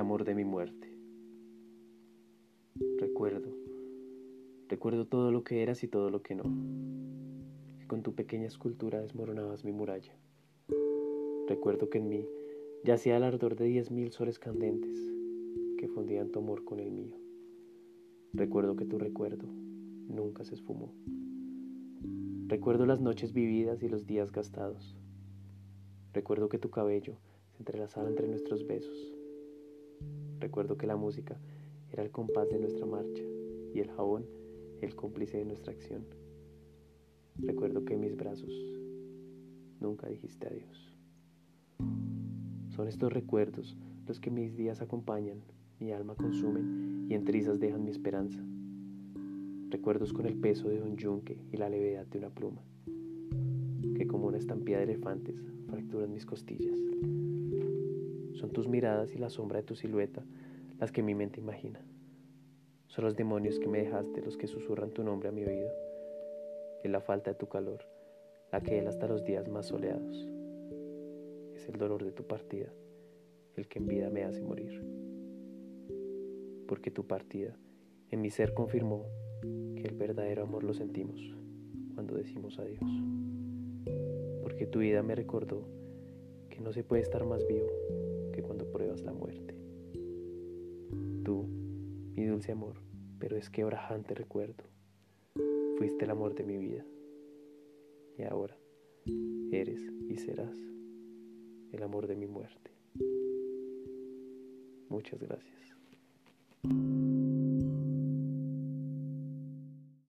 amor de mi muerte. Recuerdo, recuerdo todo lo que eras y todo lo que no. Y con tu pequeña escultura desmoronabas mi muralla. Recuerdo que en mí yacía el ardor de diez mil soles candentes que fundían tu amor con el mío. Recuerdo que tu recuerdo nunca se esfumó. Recuerdo las noches vividas y los días gastados. Recuerdo que tu cabello se entrelazaba entre nuestros besos. Recuerdo que la música era el compás de nuestra marcha y el jabón el cómplice de nuestra acción. Recuerdo que mis brazos nunca dijiste adiós. Son estos recuerdos los que mis días acompañan, mi alma consumen y en trizas dejan mi esperanza. Recuerdos con el peso de un yunque y la levedad de una pluma, que como una estampida de elefantes fracturan mis costillas. Son tus miradas y la sombra de tu silueta las que mi mente imagina. Son los demonios que me dejaste los que susurran tu nombre a mi oído. Es la falta de tu calor, la que hasta los días más soleados. Es el dolor de tu partida, el que en vida me hace morir. Porque tu partida en mi ser confirmó que el verdadero amor lo sentimos cuando decimos adiós. Porque tu vida me recordó que no se puede estar más vivo la muerte. Tú, mi dulce amor, pero es que orajante recuerdo, fuiste el amor de mi vida. Y ahora eres y serás el amor de mi muerte. Muchas gracias.